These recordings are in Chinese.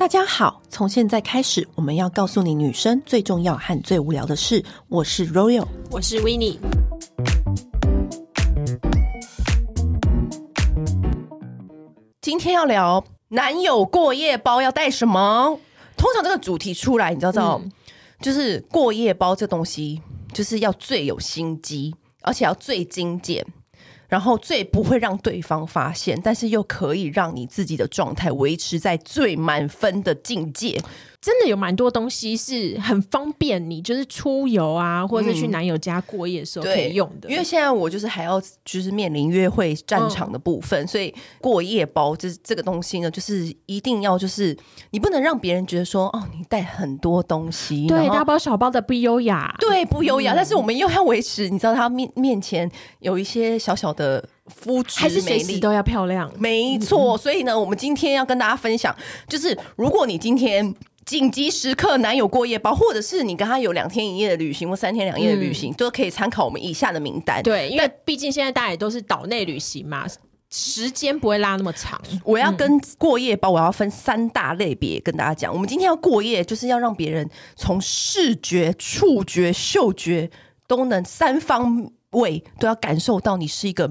大家好，从现在开始，我们要告诉你女生最重要和最无聊的事。我是 Royal，我是 Winnie。今天要聊男友过夜包要带什么？通常这个主题出来，你知道，知道、嗯，就是过夜包这东西，就是要最有心机，而且要最精简。然后最不会让对方发现，但是又可以让你自己的状态维持在最满分的境界。真的有蛮多东西是很方便你，就是出游啊，或者是去男友家过夜的时候可以用的。嗯、因为现在我就是还要就是面临约会战场的部分，嗯、所以过夜包这这个东西呢，就是一定要就是你不能让别人觉得说哦，你带很多东西，对，大包小包的不优雅，对，不优雅、嗯。但是我们又要维持，你知道他面面前有一些小小的肤质，还是随时都要漂亮，没错、嗯。所以呢，我们今天要跟大家分享，就是如果你今天。紧急时刻，男友过夜包，或者是你跟他有两天一夜的旅行或三天两夜的旅行，嗯，都可以参考我们以下的名单。对，因为毕竟现在大家也都是岛内旅行嘛，时间不会拉那么长。我要跟过夜包，我要分三大类别跟大家讲。我们今天要过夜，就是要让别人从视觉、触觉、嗅觉都能三方位都要感受到你是一个。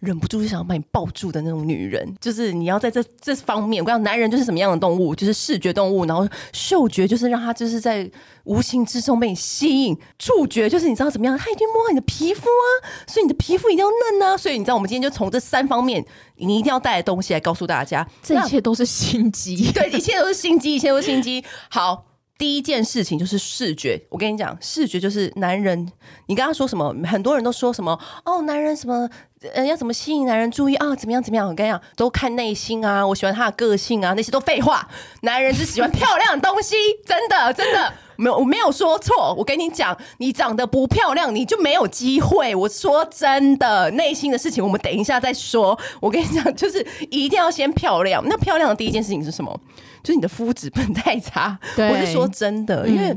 忍不住就想要把你抱住的那种女人，就是你要在这这方面。我跟你讲，男人就是什么样的动物？就是视觉动物，然后嗅觉就是让他就是在无形之中被你吸引，触觉就是你知道怎么样，他一定摸到你的皮肤啊，所以你的皮肤一定要嫩啊。所以你知道，我们今天就从这三方面，你一定要带的东西来告诉大家，这一切都是心机，对，一切都是心机，一切都是心机。好。第一件事情就是视觉，我跟你讲，视觉就是男人。你刚刚说什么？很多人都说什么？哦，男人什么？呃，要怎么吸引男人注意啊？怎么样？怎么样？我跟你讲，都看内心啊！我喜欢他的个性啊，那些都废话。男人只喜欢漂亮的东西，真的，真的没有，我没有说错。我跟你讲，你长得不漂亮，你就没有机会。我说真的，内心的事情我们等一下再说。我跟你讲，就是一定要先漂亮。那漂亮的第一件事情是什么？就是你的肤质不能太差，我是说真的，嗯，因为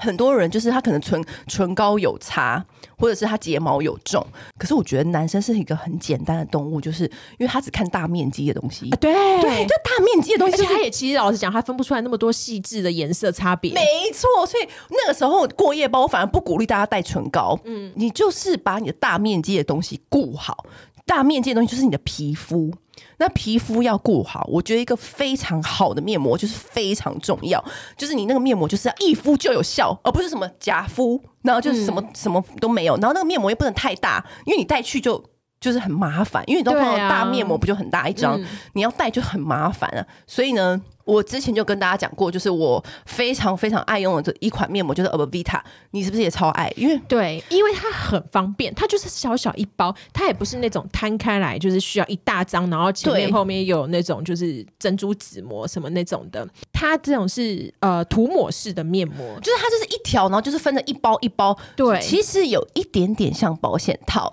很多人就是他可能唇唇膏有擦，或者是他睫毛有重，可是我觉得男生是一个很简单的动物，就是因为他只看大面积的东西，对。对，就大面积的东西，他也其实老实讲，他分不出来那么多细致的颜色差别，没错，所以那个时候过夜包我反而不鼓励大家带唇膏，嗯，你就是把你的大面积的东西顾好，大面积的东西就是你的皮肤。那皮肤要顾好，我觉得一个非常好的面膜就是非常重要，就是你那个面膜就是要一敷就有效，而不是什么假敷，然后就是什么、嗯、什么都没有，然后那个面膜又不能太大，因为你带去就就是很麻烦，因为你都放大面膜不就很大一张、啊，你要带就很麻烦啊，所以呢。我之前就跟大家讲过，就是我非常非常爱用的这一款面膜，就是 Avita。你是不是也超爱？因为对，因为它很方便，它就是小小一包，它也不是那种摊开来就是需要一大张，然后前面后面有那种就是珍珠纸膜什么那种的。它这种是呃涂抹式的面膜，就是它就是一条，然后就是分成一包一包。对，其实有一点点像保险套。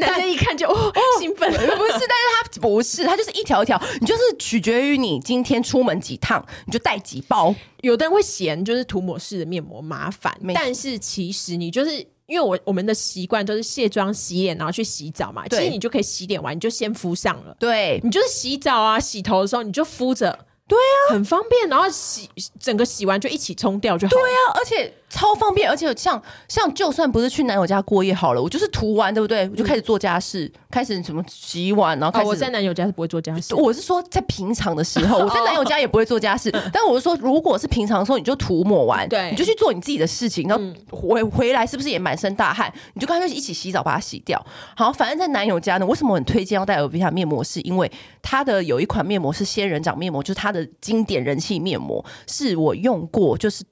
但是呢，男生一看就哦，哦兴奋，不是，但是它不是，它就是一条一条，你就是取决于你今天出门几趟，你就带几包。有的人会嫌就是涂抹式的面膜麻烦，但是其实你就是因为我我们的习惯都是卸妆洗脸，然后去洗澡嘛，其实你就可以洗脸完你就先敷上了，对，你就是洗澡啊洗头的时候你就敷着。对啊，很方便，然后洗整个洗完就一起冲掉就好。对啊，而且超方便，而且像像就算不是去男友家过夜好了，我就是涂完，对不对？我就开始做家事，嗯、开始什么洗碗，然后开始、哦。我在男友家是不会做家事，我是说在平常的时候，我在男友家也不会做家事。但我是说，如果是平常的时候，你就涂抹完，对，你就去做你自己的事情，然后回回来是不是也满身大汗？你就干脆一起洗澡把它洗掉。好，反正在男友家呢，为什么很推荐要带 Avita 面膜？是因为它的有一款面膜是仙人掌面膜，就是它的经典人气面膜，是我用过，就是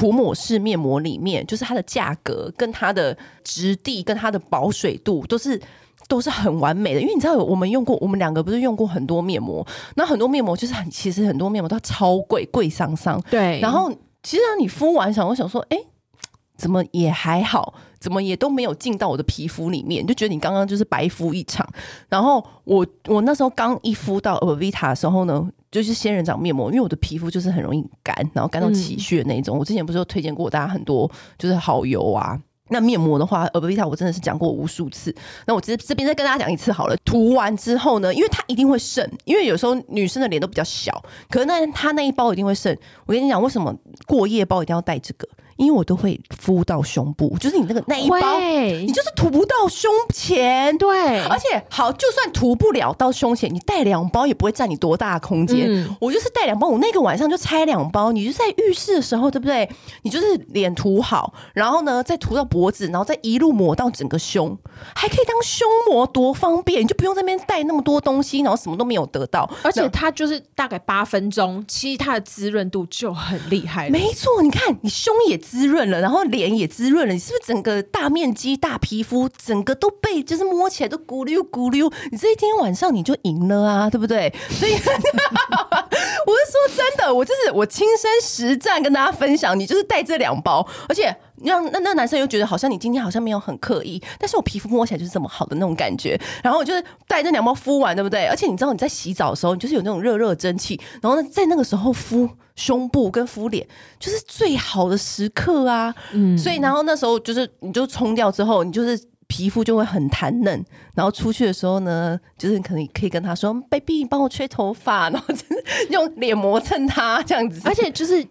涂抹式面膜里面，就是它的价格跟它的质地跟它的保水度都是都是很完美的。因为你知道，我们用过，我们两个不是用过很多面膜，那很多面膜就是很，其实很多面膜都超贵，贵桑桑。对，然后其实你敷完想，我想说，哎、欸。怎么也还好，怎么也都没有进到我的皮肤里面，就觉得你刚刚就是白敷一场。然后我我那时候刚一敷到 Avita 的时候呢，就是仙人掌面膜，因为我的皮肤就是很容易干，然后干到起屑那种。嗯、我之前不是有推荐过大家很多，就是好油啊。那面膜的话，Orveda 我真的是讲过无数次。那我这这边再跟大家讲一次好了。涂完之后呢，因为它一定会渗，因为有时候女生的脸都比较小，可是那它那一包一定会渗。我跟你讲，为什么过夜包一定要带这个？因为我都会敷到胸部，就是你那个那一包，你就是涂不到胸前。对，而且好，就算涂不了到胸前，你带两包也不会占你多大的空间。嗯、我就是带两包，我那个晚上就拆两包。你就在浴室的时候，对不对？你就是脸涂好，然后呢再涂到脖子，然后再一路抹到整个胸，还可以当胸膜，多方便！你就不用在那边带那么多东西，然后什么都没有得到。而且它就是大概八分钟，其实它的滋润度就很厉害。没错，你看你胸也。滋润了，然后脸也滋润了，你是不是整个大面积、大皮肤，整个都被就是摸起来都咕溜咕溜？你这一天晚上你就赢了啊，对不对？所以 我是说真的，我就是我亲身实战跟大家分享，你就是带这两包，而且让那那男生又觉得好像你今天好像没有很刻意，但是我皮肤摸起来就是这么好的那种感觉。然后我就是带这两包敷完，对不对？而且你知道你在洗澡的时候，你就是有那种热热蒸汽，然后呢在那个时候敷。胸部跟敷脸就是最好的时刻啊，嗯，所以然后那时候就是你就冲掉之后，你就是皮肤就会很弹嫩，然后出去的时候呢，就是可能可以跟他说，baby，你帮我吹头发，然后就是用脸磨蹭他这样子，而且就是。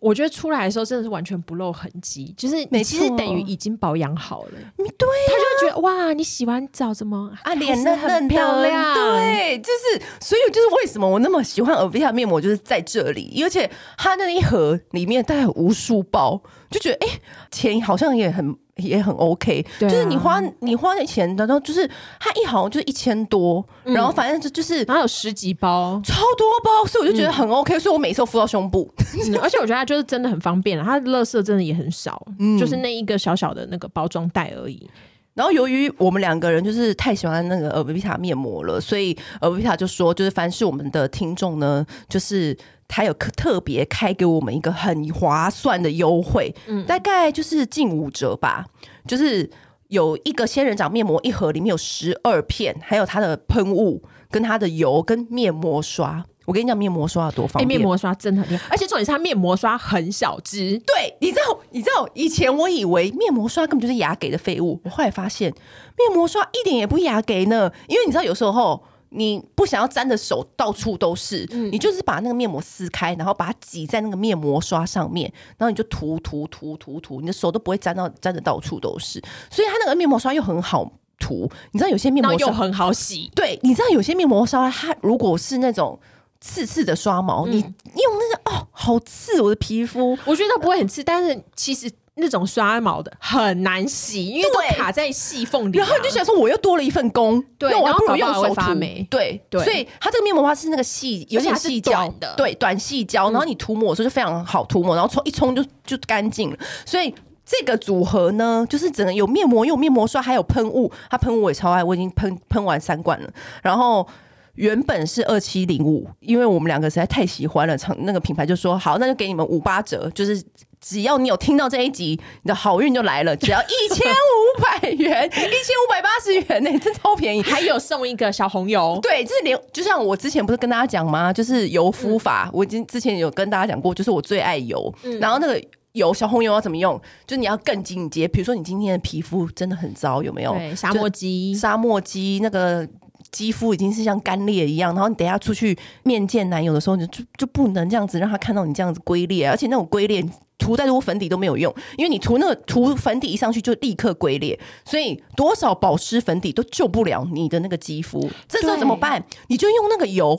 我觉得出来的时候真的是完全不露痕迹，就是你其实等于已经保养好了。对、啊，他就会觉得哇，你洗完澡怎么啊脸嫩嫩漂亮？对，就是所以就是为什么我那么喜欢 Orveda 面膜，就是在这里，而且它那一盒里面带有无数包，就觉得哎、欸，钱好像也很。也很 OK，啊，就是你花你花的钱，然后就是它一好像就是一千多，嗯，然后反正就就是然后有十几包，超多包，所以我就觉得很 OK，嗯，所以我每次都敷到胸部，嗯，而且我觉得它就是真的很方便了，它的垃圾真的也很少，嗯，就是那一个小小的那个包装袋而已。然后由于我们两个人就是太喜欢那个 Orveda 面膜了，所以 Orveda 就说，就是凡是我们的听众呢，就是。他有特别开给我们一个很划算的优惠，嗯，大概就是近五折吧。就是有一个仙人掌面膜一盒，里面有十二片，还有它的喷雾、跟它的油、跟面膜刷。我跟你讲，面膜刷有多方便？面膜刷真的很厉害，而且重点是它面膜刷很小支。对，你知道，你知道，以前我以为面膜刷根本就是牙给的废物，我后来发现面膜刷一点也不牙给呢，因为你知道，有时候。你不想要沾的手到处都是，嗯，你就是把那个面膜撕开，然后把它挤在那个面膜刷上面，然后你就涂涂涂涂涂，你的手都不会沾到沾的到处都是。所以它那个面膜刷又很好涂，你知道有些面膜刷又很好洗。对，你知道有些面膜刷它如果是那种刺刺的刷毛，嗯，你用那个哦，好刺我的皮肤。我觉得它不会很刺，但是其实。那种刷毛的很难洗，因为都卡在细缝里。然后你就想说，我又多了一份工，对，那我还不如用手发涂。对对，所以它这个面膜的话是那个细，有点细胶的，对，短细胶。然后你涂抹的时候就非常好涂抹，然后冲一冲就就干净了。所以这个组合呢，就是只能有面膜，有面膜刷，还有喷雾。它喷雾我也超爱，我已经喷喷完三罐了。然后原本是二七零五，因为我们两个实在太喜欢了，厂那个品牌就说好，那就给你们五八折，就是。只要你有听到这一集，你的好运就来了。只要一千五百元，一千五百八十元呢、欸，真超便宜，还有送一个小红油。对，就是连就像我之前不是跟大家讲吗？就是油敷法，嗯、我已经之前有跟大家讲过，就是我最爱油。嗯、然后那个油小红油要怎么用？就是你要更进阶，比如说你今天的皮肤真的很糟，有没有？对，沙漠肌，沙漠肌那个。肌肤已经是像干裂一样，然后你等下出去面见男友的时候，你就就不能这样子让他看到你这样子龟裂，而且那种龟裂涂再多粉底都没有用，因为你涂那个涂粉底一上去就立刻龟裂，所以多少保湿粉底都救不了你的那个肌肤。这时候怎么办？你就用那个油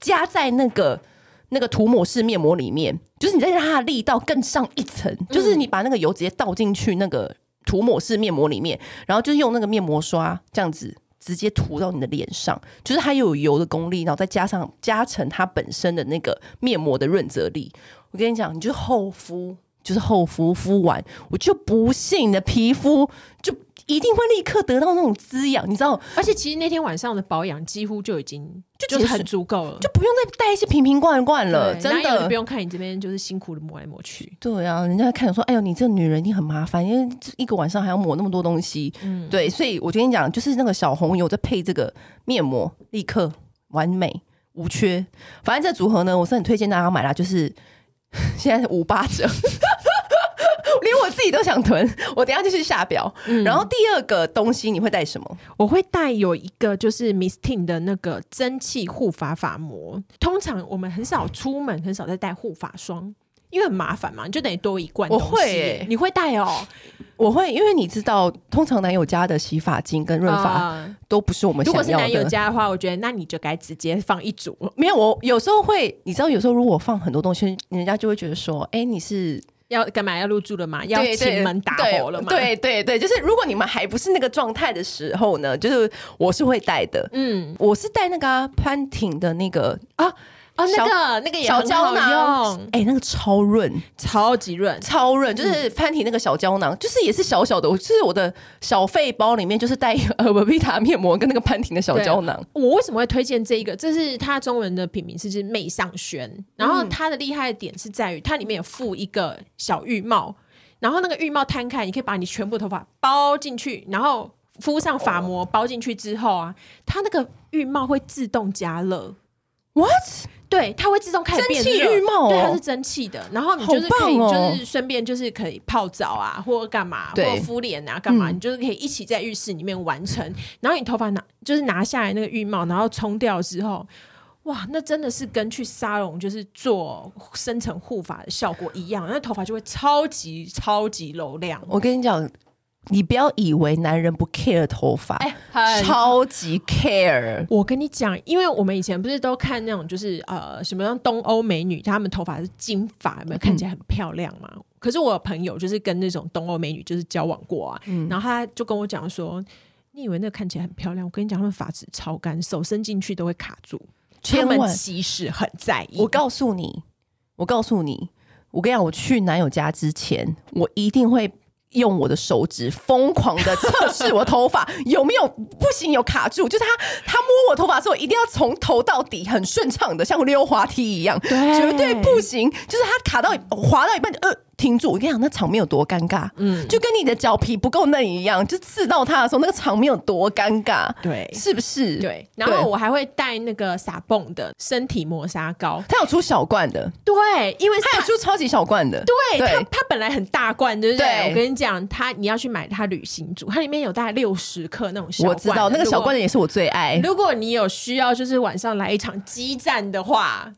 加在那个那个涂抹式面膜里面，就是你再让它的力道更上一层，就是你把那个油直接倒进去那个涂抹式面膜里面，然后就是用那个面膜刷这样子。直接涂到你的脸上，就是它又有油的功力，然后再加上加成它本身的那个面膜的润泽力。我跟你讲，你就厚敷，就是厚敷敷完，我就不信你的皮肤就。一定会立刻得到那种滋养，你知道？而且其实那天晚上的保养几乎就已经就很足够了，就不用再带一些瓶瓶罐罐了。真的不用看你这边就是辛苦的抹来抹去。对啊，人家看说，哎呦，你这女人一定很麻烦，因为一个晚上还要抹那么多东西。嗯，对，所以我跟你讲，就是那个小红油再配这个面膜，立刻完美无缺。反正这组合呢，我是很推荐大家买啦，就是 现在是五八折。连我我自己都想囤，我等下就去下表。嗯、然后第二个东西你会带什么？我会带有一个就是 Miss Ting 的那个蒸汽护发发膜。通常我们很少出门，很少在带护发霜。因为很麻烦嘛，你就等于多一罐。我会、欸，你会带哦？我会，因为你知道，通常男友家的洗发精跟润发都不是我们想要的。如果是男友家的话，我觉得那你就该直接放一组。没有，我有时候会，你知道，有时候如果放很多东西，人家就会觉得说，哎、欸，你是要干嘛？要入住了吗？要请门打火了吗？对对对，就是如果你们还不是那个状态的时候呢，就是我是会带的。嗯，我是带那个、啊、潘婷的那个啊。哦，那个那个也很好用，哎、欸，那个超润，超级润，超润，就是潘婷那个小胶囊，嗯、就是也是小小的，我就是我的小废包里面就是带一个呃尔薇塔面膜跟那个潘婷的小胶囊。我为什么会推荐这一个？这是它中文的品名是就是媚上轩，然后它的厉害的点是在于它里面有附一个小浴帽，然后那个浴帽摊开，你可以把你全部头发包进去，然后敷上发膜包进去之后啊，它那个浴帽会自动加热。What？对，它会自动开始变热。蒸汽浴帽哦，对，它是蒸汽的。然后你就是可以，就是顺便就是可以泡澡啊，或者干嘛，或敷脸啊，干嘛，你就是可以一起在浴室里面完成。然后你头发拿，就是拿下来那个浴帽，然后冲掉之后，哇，那真的是跟去沙龙就是做深层护发的效果一样，那头发就会超级超级柔亮。我跟你讲。你不要以为男人不 care 头发，哎，超级 care。我跟你讲，因为我们以前不是都看那种，就是呃，什么像东欧美女，她们头发是金发，有没有看起来很漂亮嘛？嗯、可是我有朋友就是跟那种东欧美女就是交往过啊，嗯、然后他就跟我讲说，你以为那个看起来很漂亮？我跟你讲，他们发质超干，手伸进去都会卡住。他们其实很在意。我告诉你，我告诉你，我跟你讲，我去男友家之前，我一定会。用我的手指疯狂的测试我头发有没有？不行，有卡住，就是他他摸我头发的时候，一定要从头到底很顺畅的，像溜滑梯一样，对。绝对不行，就是他卡到滑到一半就呃。停住！我跟你讲，那场面有多尴尬，嗯，就跟你的脚皮不够嫩一样，就刺到他的时候，那个场面有多尴尬，对，是不是？对。然后我还会带那个撒蹦的身体磨砂膏，它有出小罐的，对，因为它有出超级小罐的，对，它它本来很大罐，对不对？我跟你讲，它你要去买它旅行组，它里面有大概六十克那种小罐，我知道那个小罐的也是我最爱。如果你有需要，就是晚上来一场激战的话，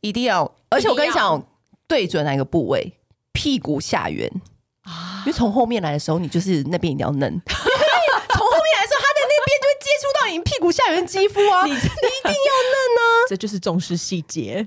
一定要，而且我跟你讲，对准哪个部位？屁股下缘啊，因为从后面来的时候，你就是那边一定要嫩。从后面来的时候，他在那边就会接触到你屁股下缘肌肤啊，一定要嫩呢、啊。这就是重视细节。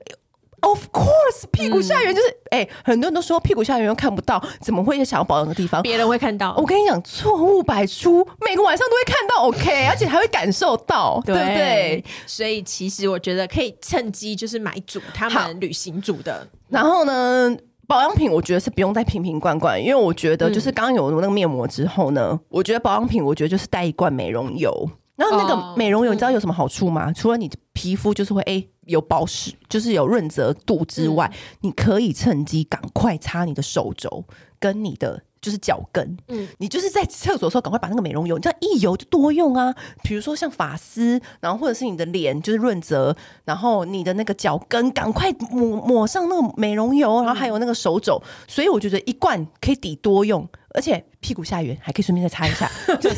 Of course，屁股下缘就是哎、嗯欸，很多人都说屁股下缘又看不到，怎么会想要保养的地方？别人会看到。我跟你讲，错误百出，每个晚上都会看到。OK，而且还会感受到，对，对不对？所以其实我觉得可以趁机就是买组他们旅行组的，然后呢？保养品我觉得是不用再瓶瓶罐罐，因为我觉得就是刚有那个面膜之后呢，嗯、我觉得保养品我觉得就是带一罐美容油。然后那个美容油你知道有什么好处吗？哦、除了你皮肤就是会诶、欸、有保湿，就是有润泽度之外，嗯、你可以趁机赶快擦你的手肘跟你的。就是脚跟，嗯，你就是在厕所的时候赶快把那个美容油，你这样一油就多用啊。比如说像发丝，然后或者是你的脸就是润泽，然后你的那个脚跟赶快抹抹上那个美容油，然后还有那个手肘，所以我觉得一罐可以抵多用。而且屁股下缘还可以顺便再擦一下，就是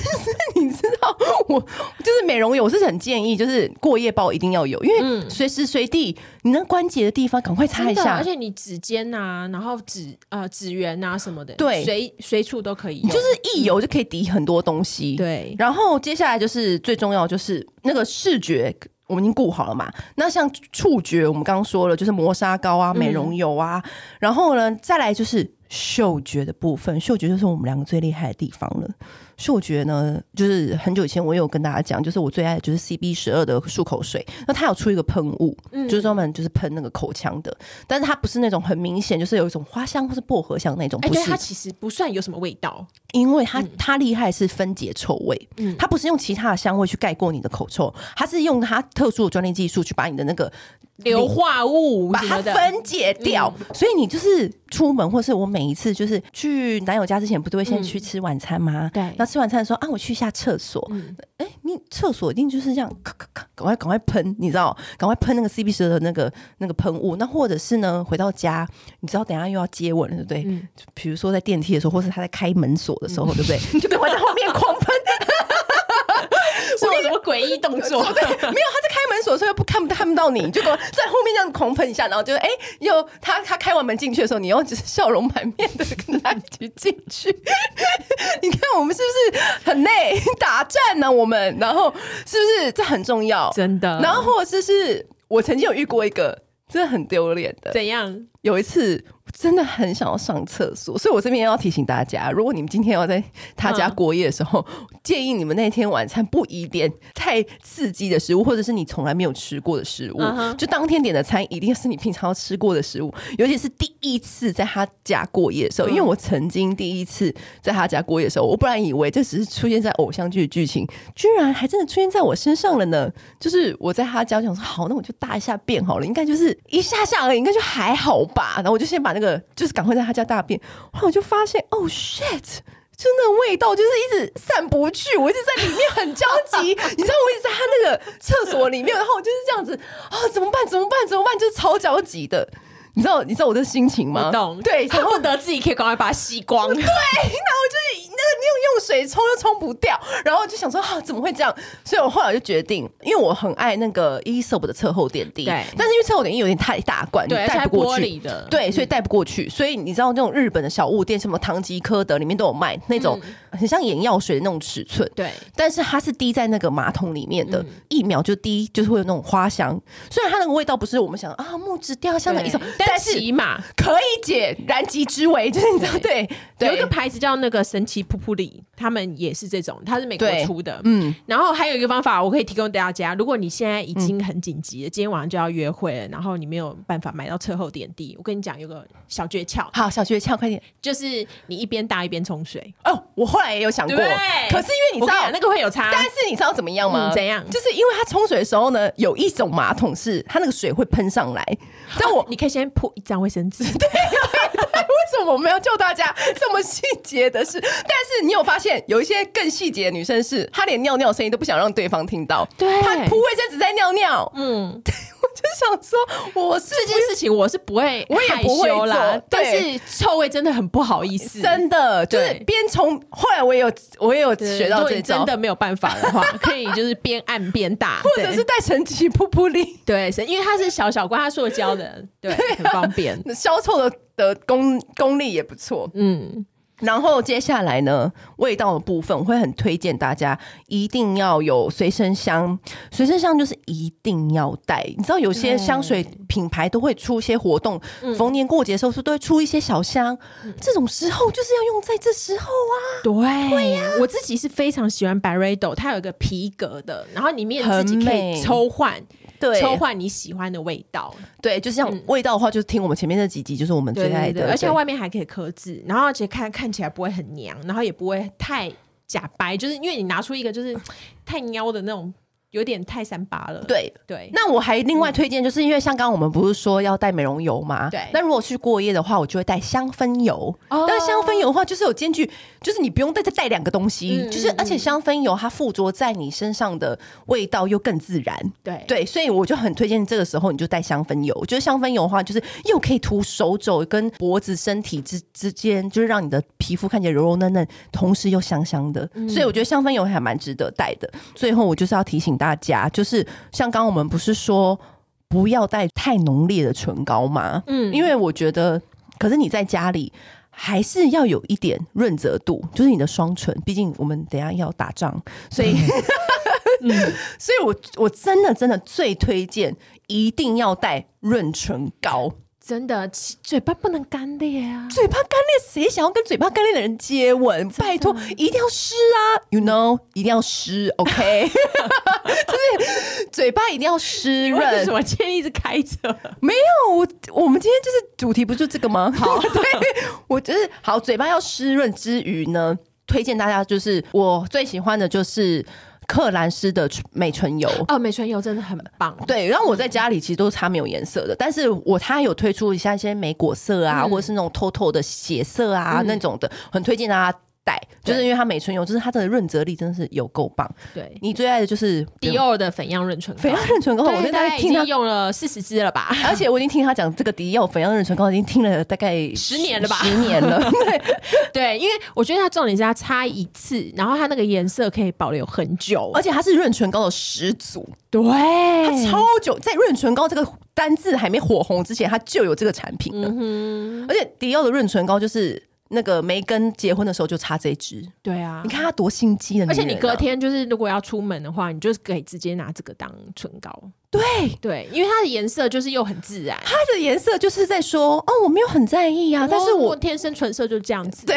你知道，我就是美容油，我是很建议，就是过夜包一定要有，因为随时随地你那关节的地方赶快擦一下，而且你指尖啊，然后指呃指缘啊什么的，对，随随处都可以用，就是一油就可以抵很多东西。对，然后接下来就是最重要，就是那个视觉我们已经顾好了嘛。那像触觉，我们刚刚说了，就是磨砂膏啊、美容油啊，嗯、然后呢，再来就是。嗅觉的部分，嗅觉就是我们两个最厉害的地方了。嗅觉呢，就是很久以前我有跟大家讲，就是我最爱的就是 CB 十二的漱口水。那它有出一个喷雾，嗯、就是专门就是喷那个口腔的，但是它不是那种很明显，就是有一种花香或是薄荷香那种。不是，欸、它其实不算有什么味道，因为它、嗯、它厉害是分解臭味。嗯，它不是用其他的香味去盖过你的口臭，它是用它特殊的专利技术去把你的那个硫化物把它分解掉。嗯、所以你就是出门，或是我每一次就是去男友家之前，不都会先去吃晚餐吗？对。吃完餐的时候啊，我去一下厕所。哎、你厕所一定就是这样，咔咔咔，赶快赶快喷，你知道，赶快喷那个 CB 十二的那个那个喷雾。那或者是呢，回到家，你知道等下又要接吻了，对不对？嗯，比如说在电梯的时候，或是他在开门锁的时候，对不对？就赶快在后面狂喷。是有诡异动作？对，没有，他在开门锁的时候又不看不看不到你，就在后面这样狂喷一下，然后就哎，又他他开完门进去的时候，你又只是笑容满面的跟他一起进去。你看我们是不是很累？打战呢、啊？我们，然后是不是这很重要？真的。然后或者是是我曾经有遇过一个真的很丢脸的，怎样？有一次。真的很想要上厕所，所以我这边要提醒大家，如果你们今天要在他家过夜的时候，嗯、建议你们那天晚餐不宜点太刺激的食物，或者是你从来没有吃过的食物。嗯、就当天点的餐一定是你平常要吃过的食物，尤其是第一次在他家过夜的时候。嗯、因为我曾经第一次在他家过夜的时候，我本来以为这只是出现在偶像剧的剧情，居然还真的出现在我身上了呢。就是我在他家，我想说好，那我就大一下便好了，应该就是一下下而已，应该就还好吧。然后我就先把那个。就是赶快在他家大便，然后我就发现，哦，shit，就那味道，就是一直散不去，我一直在里面很焦急，你知道，我一直在他那个厕所里面，然后我就是这样子，啊、哦，怎么办？怎么办？怎么办？就是超焦急的。你知道你知道我的心情吗？懂，对，恨不得自己可以赶快把它吸光。对，然后就是那个你用用水冲又冲不掉，然后就想说啊，怎么会这样？所以我后来就决定，因为我很爱那个 Aesop 的侧后点滴，对，但是因为侧后点滴有点太大罐，对，带不过去的，对，所以带不过去。所以你知道那种日本的小物店，什么唐吉诃德里面都有卖那种很像眼药水的那种尺寸，对，但是它是滴在那个马桶里面的，一秒就滴，就是会有那种花香。虽然它那个味道不是我们想啊木质调香的 Aesop，但是起码。可以解燃眉之围，就是你知道，对，对，有一个牌子叫那个神奇噗噗里，他们也是这种，它是美国出的，嗯。然后还有一个方法，我可以提供大家，如果你现在已经很紧急了，嗯、今天晚上就要约会了，然后你没有办法买到车后点滴，我跟你讲有个小诀窍，好，小诀窍，快点，就是你一边大一边冲水。哦，我后来也有想过，对可是因为你知道那个会有差，但是你知道怎么样吗？嗯、怎样？就是因为它冲水的时候呢，有一种马桶是它那个水会喷上来，但我、啊、你可以先铺一张卫生纸，对。为什么我们要救大家这么细节的事？但是你有发现有一些更细节的女生是，她连尿尿声音都不想让对方听到，对，她铺卫生纸在尿尿。嗯，想说，我是这件事情我是不会，我也不会啦。但是臭味真的很不好意思，真的就是边冲。后来我也有，我也有学到这招，真的没有办法的话，可以就是边按边大，或者是带神奇噗噗力。对，是因为它是小小罐，它塑胶的，对，很方便，消臭的。的功功力也不错，嗯，然后接下来呢，味道的部分我会很推荐大家一定要有随身香，随身香就是一定要带。你知道有些香水品牌都会出一些活动，嗯、逢年过节的时候是都会出一些小香，嗯、这种时候就是要用在这时候啊。对，对呀、啊，我自己是非常喜欢 Byredo，它有一个皮革的，然后里面自己可以抽换。对，抽换你喜欢的味道，对，就是像味道的话，就是听我们前面那几集，就是我们最爱的，而且外面还可以刻字，然后而且看看起来不会很娘，然后也不会太假白，就是因为你拿出一个就是太 喵 的那种。有点太三八了。对对，那我还另外推荐，就是因为像刚刚我们不是说要带美容油吗？对。那如果去过夜的话，我就会带香氛油。哦。但香氛油的话，就是有兼具，就是你不用再再带两个东西，嗯、就是而且香氛油它附着在你身上的味道又更自然。对对，所以我就很推荐这个时候你就带香氛油。我觉得香氛油的话，就是又可以涂手肘跟脖子、身体之之间，就是让你的皮肤看起来柔柔嫩嫩，同时又香香的。嗯、所以我觉得香氛油还蛮值得带的。最后，我就是要提醒大家，就是。像刚刚我们不是说不要带太浓烈的唇膏吗？嗯，因为我觉得，可是你在家里还是要有一点润泽度，就是你的双唇，毕竟我们等下要打仗，所以，嗯，所以我我真的真的最推荐一定要带润唇膏。真的，嘴巴不能干裂啊！嘴巴干裂，谁想要跟嘴巴干裂的人接吻？拜托，一定要湿啊！You know，一定要湿，OK？就是嘴巴一定要湿润。为什么今天一直开着？没有，我我们今天就是主题不就这个吗？好，对，我就是好，嘴巴要湿润之余呢，推荐大家就是我最喜欢的就是。克兰斯的美唇油哦，美唇油真的很棒。对，然后我在家里其实都是擦没有颜色的，但是我它有推出一下一些莓果色啊，嗯、或者是那种透透的血色啊、嗯、那种的，很推荐大家带。就是因为它美唇油，就是它的润泽力真的是有够棒。对，你最爱的就是迪奥的粉样润唇膏，粉样润唇膏，我现在听他用了四十支了吧？而且我已经听他讲这个迪奥粉样润唇膏，已经听了大概十年了吧？十年了。对对，因为我觉得它重点是它擦一次，然后它那个颜色可以保留很久，而且它是润唇膏的始祖。对，它超久，在润唇膏这个单字还没火红之前，它就有这个产品了。嗯、而且迪奥的润唇膏就是。那个梅根结婚的时候就擦这支，对啊，你看他多心机的、啊，而且你隔天就是如果要出门的话，你就是可以直接拿这个当唇膏。对。对，因为它的颜色就是又很自然，它的颜色就是在说哦，我没有很在意啊，但是我，我天生唇色就这样子。对，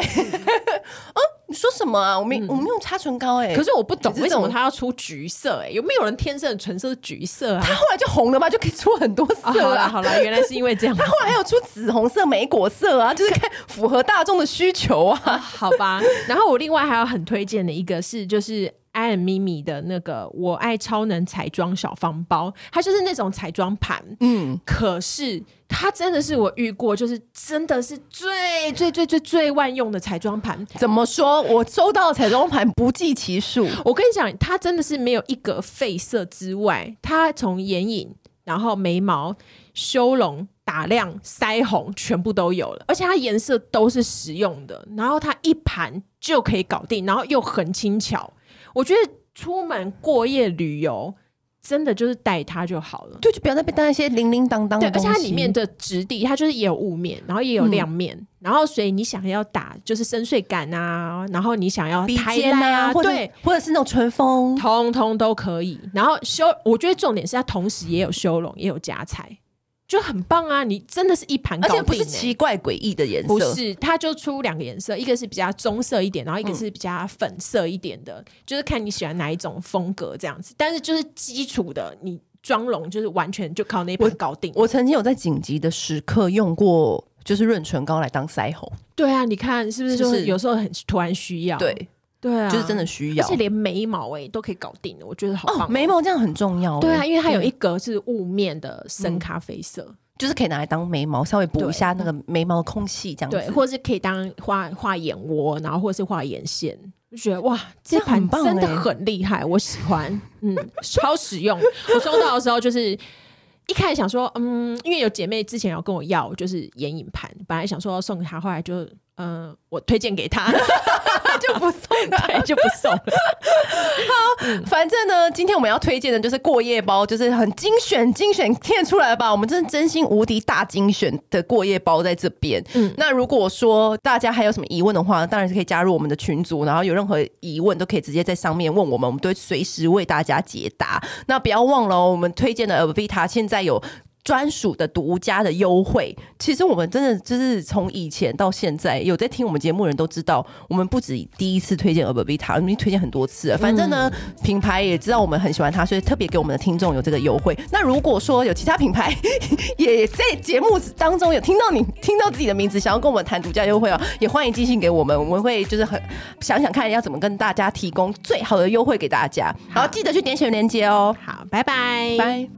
哦，你说什么啊？我没、嗯、我没有擦唇膏哎、欸，可是我不懂为什么它要出橘色哎、欸？有没有人天生的唇色是橘色啊？它后来就红了嘛，就可以出很多色啊。好了好了，原来是因为这样。它后来还有出紫红色、莓果色啊，就是 看符合大众的需求啊。好吧，然后我另外还有很推荐的一个是就是。爱咪咪的那个我爱超能彩妆小方包，它就是那种彩妆盘，嗯，可是它真的是我遇过，就是真的是最最最最最万用的彩妆盘。怎么说？我收到的彩妆盘不计其数。我跟你讲，它真的是没有一个废色之外，它从眼影、然后眉毛、修容、打亮、腮红全部都有了，而且它颜色都是实用的，然后它一盘就可以搞定，然后又很轻巧。我觉得出门过夜旅游，真的就是带它就好了，对，就不要再被带一些零零当当的。对，而且它里面的质地，它就是也有雾面，然后也有亮面，嗯、然后所以你想要打就是深邃感啊，然后你想要鼻尖啊，或者对，或者是那种唇峰，通通都可以。然后修，我觉得重点是它同时也有修容，也有夹彩。就很棒啊！你真的是一盘搞定，欸，而且不是奇怪诡异的颜色，不是，它就出两个颜色，一个是比较棕色一点，然后一个是比较粉色一点的，嗯、就是看你喜欢哪一种风格这样子。但是就是基础的，你妆容就是完全就靠那盘搞定我。我曾经有在紧急的时刻用过，就是润唇膏来当腮红。对啊，你看是不是？就是有时候很突然需要。对。对啊，就是真的需要，而且连眉毛哎、欸、都可以搞定，我觉得好棒、喔。哦，眉毛这样很重要、欸。对啊，因为它有一格是雾面的深咖啡色、嗯，就是可以拿来当眉毛，稍微补一下那个眉毛的空隙，这样子。对，或者是可以当画画眼窝，然后或者是画眼线，就觉得哇，这盘真的很厉害，我喜欢，嗯，超实用。我收到的时候就是一开始想说，嗯，因为有姐妹之前有跟我要，就是眼影盘，本来想说要送给她，后来就。嗯、呃，我推荐给他，就不送了，就不送了。好，反正呢，今天我们要推荐的就是过夜包，就是很精选，精选贴出来吧？我们真的真心无敌大精选的过夜包在这边。嗯，那如果说大家还有什么疑问的话，当然是可以加入我们的群组，然后有任何疑问都可以直接在上面问我们，我们都会随时为大家解答。那不要忘了、哦，我们推荐的 Avita 现在有。专属的独家的优惠，其实我们真的就是从以前到现在有在听我们节目的人都知道，我们不止第一次推荐 Avita，我们已经推荐很多次了。反正呢，嗯、品牌也知道我们很喜欢它，所以特别给我们的听众有这个优惠。那如果说有其他品牌 也在节目当中有听到你听到自己的名字，想要跟我们谈独家优惠哦，也欢迎寄信给我们，我们会就是很想想看要怎么跟大家提供最好的优惠给大家。好，好记得去点选链接哦。好，拜拜，拜。